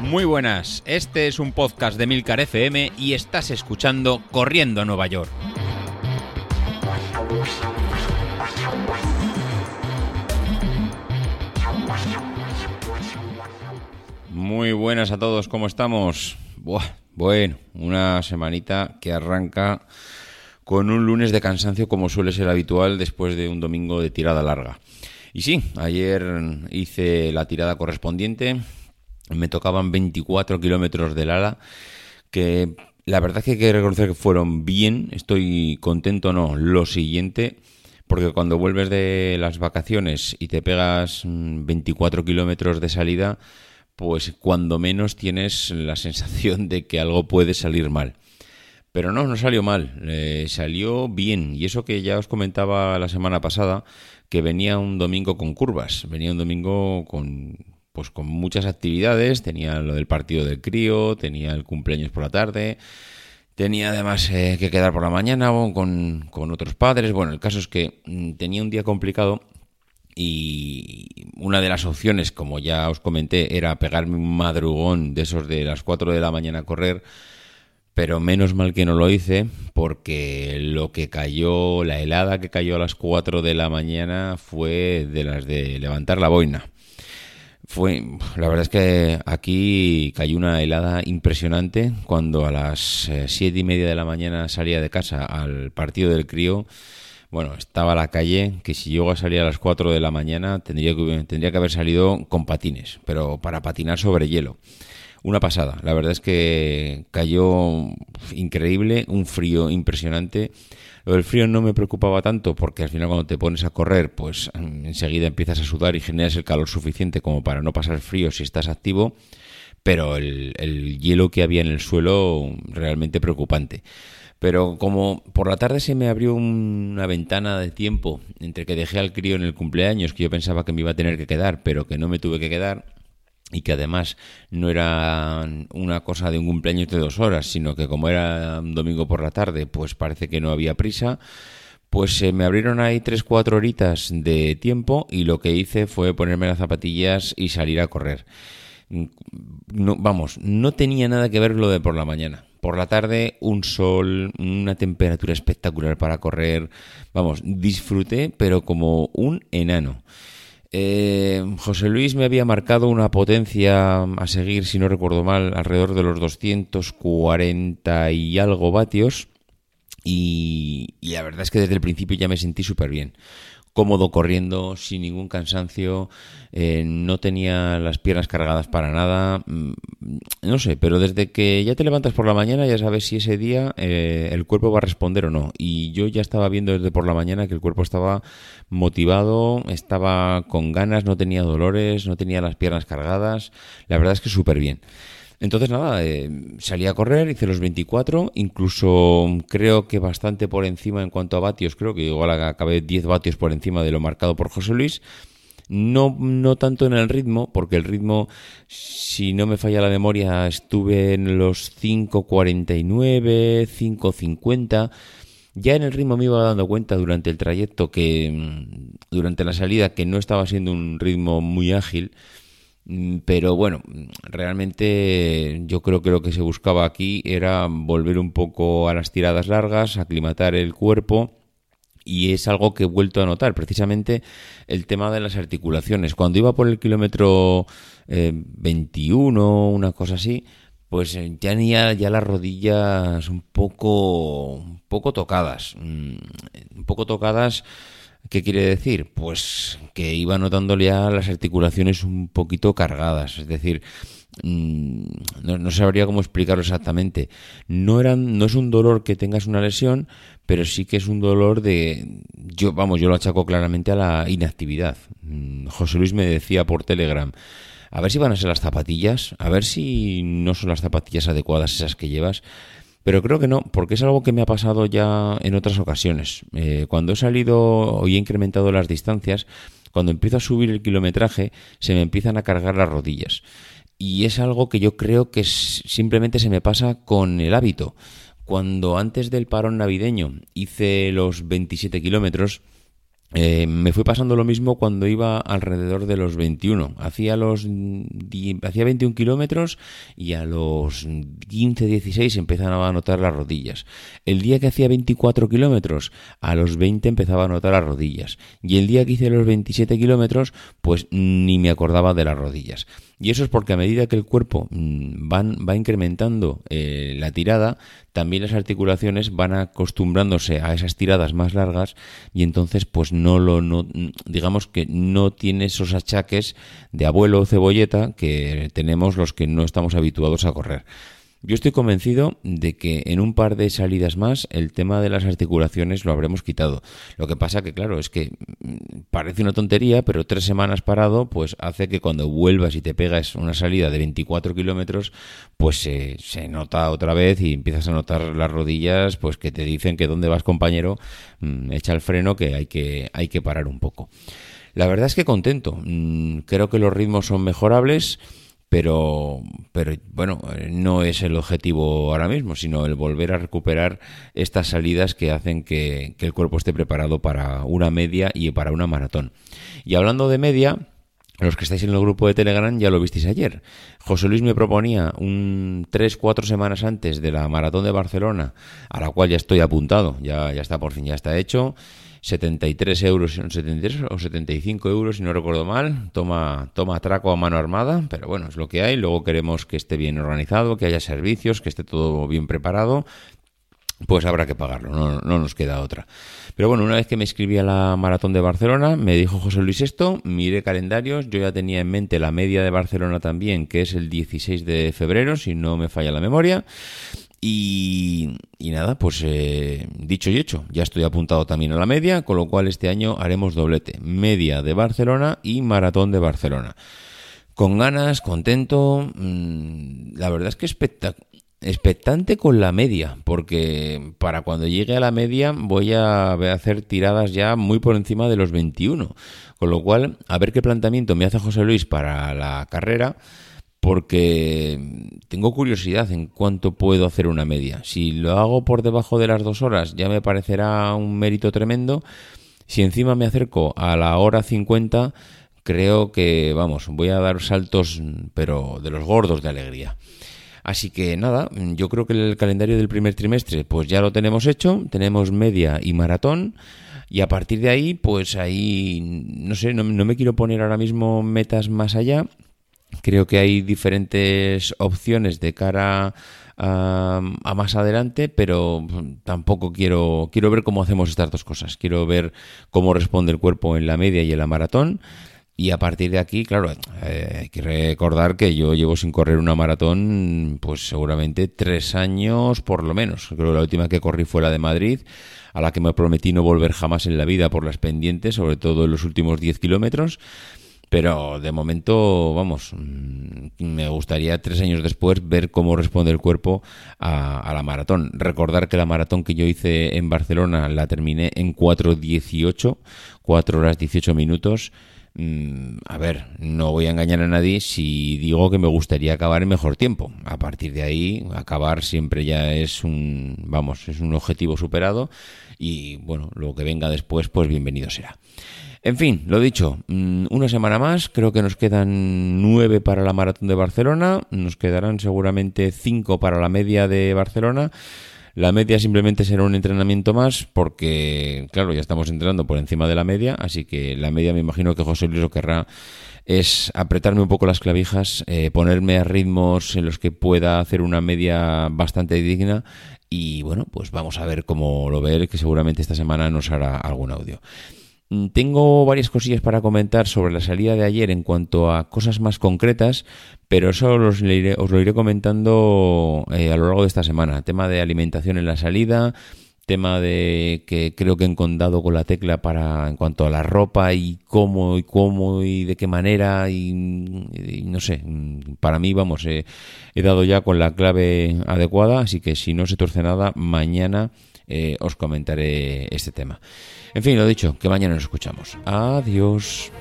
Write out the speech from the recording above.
Muy buenas, este es un podcast de Milcar FM y estás escuchando Corriendo a Nueva York. Muy buenas a todos, ¿cómo estamos? bueno, una semanita que arranca con un lunes de cansancio como suele ser habitual después de un domingo de tirada larga. Y sí, ayer hice la tirada correspondiente, me tocaban 24 kilómetros del ala, que la verdad es que hay que reconocer que fueron bien, estoy contento no. Lo siguiente, porque cuando vuelves de las vacaciones y te pegas 24 kilómetros de salida, pues cuando menos tienes la sensación de que algo puede salir mal. Pero no, no salió mal, eh, salió bien. Y eso que ya os comentaba la semana pasada, que venía un domingo con curvas, venía un domingo con, pues con muchas actividades, tenía lo del partido del crío, tenía el cumpleaños por la tarde, tenía además eh, que quedar por la mañana con, con, otros padres. Bueno, el caso es que mm, tenía un día complicado y una de las opciones, como ya os comenté, era pegarme un madrugón de esos de las 4 de la mañana a correr, pero menos mal que no lo hice porque lo que cayó, la helada que cayó a las 4 de la mañana fue de las de levantar la boina. Fue, la verdad es que aquí cayó una helada impresionante cuando a las eh, siete y media de la mañana salía de casa al partido del crío. Bueno, estaba la calle que si yo a salir a las 4 de la mañana tendría que, tendría que haber salido con patines, pero para patinar sobre hielo. Una pasada, la verdad es que cayó increíble, un frío impresionante lo del frío no me preocupaba tanto porque al final cuando te pones a correr, pues mm, enseguida empiezas a sudar y generas el calor suficiente como para no pasar frío si estás activo, pero el, el hielo que había en el suelo realmente preocupante. Pero como por la tarde se me abrió una ventana de tiempo entre que dejé al crío en el cumpleaños, que yo pensaba que me iba a tener que quedar, pero que no me tuve que quedar, y que además no era una cosa de un cumpleaños de dos horas, sino que como era un domingo por la tarde, pues parece que no había prisa, pues se me abrieron ahí tres, cuatro horitas de tiempo y lo que hice fue ponerme las zapatillas y salir a correr. No, vamos, no tenía nada que ver lo de por la mañana. Por la tarde, un sol, una temperatura espectacular para correr. Vamos, disfruté, pero como un enano. Eh, José Luis me había marcado una potencia a seguir, si no recuerdo mal, alrededor de los 240 y algo vatios. Y, y la verdad es que desde el principio ya me sentí súper bien cómodo corriendo, sin ningún cansancio, eh, no tenía las piernas cargadas para nada, mm, no sé, pero desde que ya te levantas por la mañana ya sabes si ese día eh, el cuerpo va a responder o no. Y yo ya estaba viendo desde por la mañana que el cuerpo estaba motivado, estaba con ganas, no tenía dolores, no tenía las piernas cargadas, la verdad es que súper bien. Entonces, nada, eh, salí a correr, hice los 24, incluso creo que bastante por encima en cuanto a vatios, creo que igual acabé 10 vatios por encima de lo marcado por José Luis. No, no tanto en el ritmo, porque el ritmo, si no me falla la memoria, estuve en los 5.49, 5.50. Ya en el ritmo me iba dando cuenta durante el trayecto que, mm, durante la salida, que no estaba siendo un ritmo muy ágil. Mm, pero bueno, realmente yo creo que lo que se buscaba aquí era volver un poco a las tiradas largas, aclimatar el cuerpo y es algo que he vuelto a notar, precisamente el tema de las articulaciones. Cuando iba por el kilómetro 21, eh, una cosa así, pues eh, ya tenía ya las rodillas un poco, un poco tocadas, mm, un poco tocadas ¿Qué quiere decir? Pues que iba notándole ya las articulaciones un poquito cargadas, es decir, mm, no, sabría cómo explicarlo exactamente. No, eran, no es un dolor que tengas una lesión, pero sí que es un dolor de... Yo, vamos, yo lo achaco claramente a la inactividad. Mm, José Luis me decía por Telegram, a ver si van a ser las zapatillas, a ver si no son las zapatillas adecuadas esas que llevas. Pero creo que no, porque es algo que me ha pasado ya en otras ocasiones. Eh, cuando he salido o he incrementado las distancias, cuando empiezo a subir el kilometraje, se me empiezan a cargar las rodillas. Y es algo que yo creo que simplemente se me pasa con el hábito. Cuando antes del parón navideño hice los 27 kilómetros, eh, me fue pasando lo mismo cuando iba alrededor de los 21. Hacía los hacía 21 kilómetros y a los 15, 16 empezaba a notar las rodillas. El día que hacía 24 kilómetros, a los 20 empezaba a notar las rodillas. Y el día que hice los 27 kilómetros, pues ni me acordaba de las rodillas. Y eso es porque a medida que el cuerpo mm, va incrementando eh, la tirada, también las articulaciones van acostumbrándose a esas tiradas más largas y entonces pues no lo no, digamos que no tiene esos achaques de abuelo o cebolleta que tenemos los que no estamos habituados a correr. Yo estoy convencido de que en un par de salidas más el tema de las articulaciones lo habremos quitado. Lo que pasa que, claro, es que mm, parece una tontería, pero tres semanas parado, pues hace que cuando vuelvas y te pegas una salida de 24 kilómetros, pues se, nota otra vez y empiezas a notar las rodillas, pues que te dicen que dónde vas compañero, mm, echa el freno que hay que, hay que parar un poco. La verdad es que contento. Mm, creo que los ritmos son mejorables pero, pero bueno, no es el objetivo ahora mismo, sino el volver a recuperar estas salidas que hacen que, el cuerpo esté preparado para una media y para una maratón. Y hablando de media, los que estáis en el grupo de Telegram ya lo visteis ayer. José Luis me proponía un 3-4 semanas antes de la maratón de Barcelona, a la cual ya estoy apuntado, ya, ya está por fin, ya está hecho. 73 euros, 73 o 75 euros, si no recuerdo mal. Toma, toma atraco a mano armada, pero bueno, es lo que hay. Luego queremos que esté bien organizado, que haya servicios, que esté todo bien preparado. Pues habrá que pagarlo, no, no nos queda otra. Pero bueno, una vez que me inscribí a la maratón de Barcelona, me dijo José Luis esto, miré calendarios, yo ya tenía en mente la media de Barcelona también, que es el 16 de febrero, si no me falla la memoria. Y, nada, pues eh, dicho y hecho, ya estoy apuntado también a la media, con lo cual este año haremos doblete, media de Barcelona y maratón de Barcelona. Con ganas, contento, mm, la verdad es que expectante con la media, porque para cuando llegue a la media voy a hacer tiradas ya muy por encima de los 21, con lo cual a ver qué planteamiento me hace José Luis para la carrera porque tengo curiosidad en cuánto puedo hacer una media. Si lo hago por debajo de las dos horas ya me parecerá un mérito tremendo. Si encima me acerco a la hora 50, creo que, vamos, voy a dar saltos, pero de los gordos de alegría. Así que nada, yo creo que el calendario del primer trimestre pues ya lo tenemos hecho, tenemos media y maratón. Y a partir de ahí, pues ahí, no sé, no, me quiero poner ahora mismo metas más allá, Creo que hay diferentes opciones de cara a, más adelante, pero tampoco quiero, quiero ver cómo hacemos estas dos cosas. Quiero ver cómo responde el cuerpo en la media y en la maratón. Y a partir de aquí, claro, eh, hay que recordar que yo llevo sin correr una maratón, pues seguramente tres años por lo menos. Creo que la última que corrí fue la de Madrid, a la que me prometí no volver jamás en la vida por las pendientes, sobre todo en los últimos 10 kilómetros. Pero de momento, vamos, mm, me gustaría tres años después ver cómo responde el cuerpo a, la maratón. Recordar que la maratón que yo hice en Barcelona la terminé en 4.18, 4 horas 18 minutos. Mm, a ver, no voy a engañar a nadie si digo que me gustaría acabar en mejor tiempo. A partir de ahí, acabar siempre ya es un, vamos, es un objetivo superado y bueno, lo que venga después, pues bienvenido será. En fin, lo dicho, mm, una semana más, creo que nos quedan nueve para la maratón de Barcelona, nos quedarán seguramente cinco para la media de Barcelona. La media simplemente será un entrenamiento más porque, claro, ya estamos entrenando por encima de la media, así que la media me imagino que José Luis lo querrá es apretarme un poco las clavijas, eh, ponerme a ritmos en los que pueda hacer una media bastante digna y bueno, pues vamos a ver cómo lo ve que seguramente esta semana nos hará algún audio. Mm, tengo varias cosillas para comentar sobre la salida de ayer en cuanto a cosas más concretas, pero eso os lo iré, comentando eh, a lo largo de esta semana. Tema de alimentación en la salida, tema de que creo que he encondado con la tecla para en cuanto a la ropa y cómo y cómo y de qué manera y, no sé, para mí vamos, he dado ya con la clave adecuada, así que si no se torce nada, mañana eh, os comentaré este tema. En fin, lo dicho, que mañana nos escuchamos. Adiós.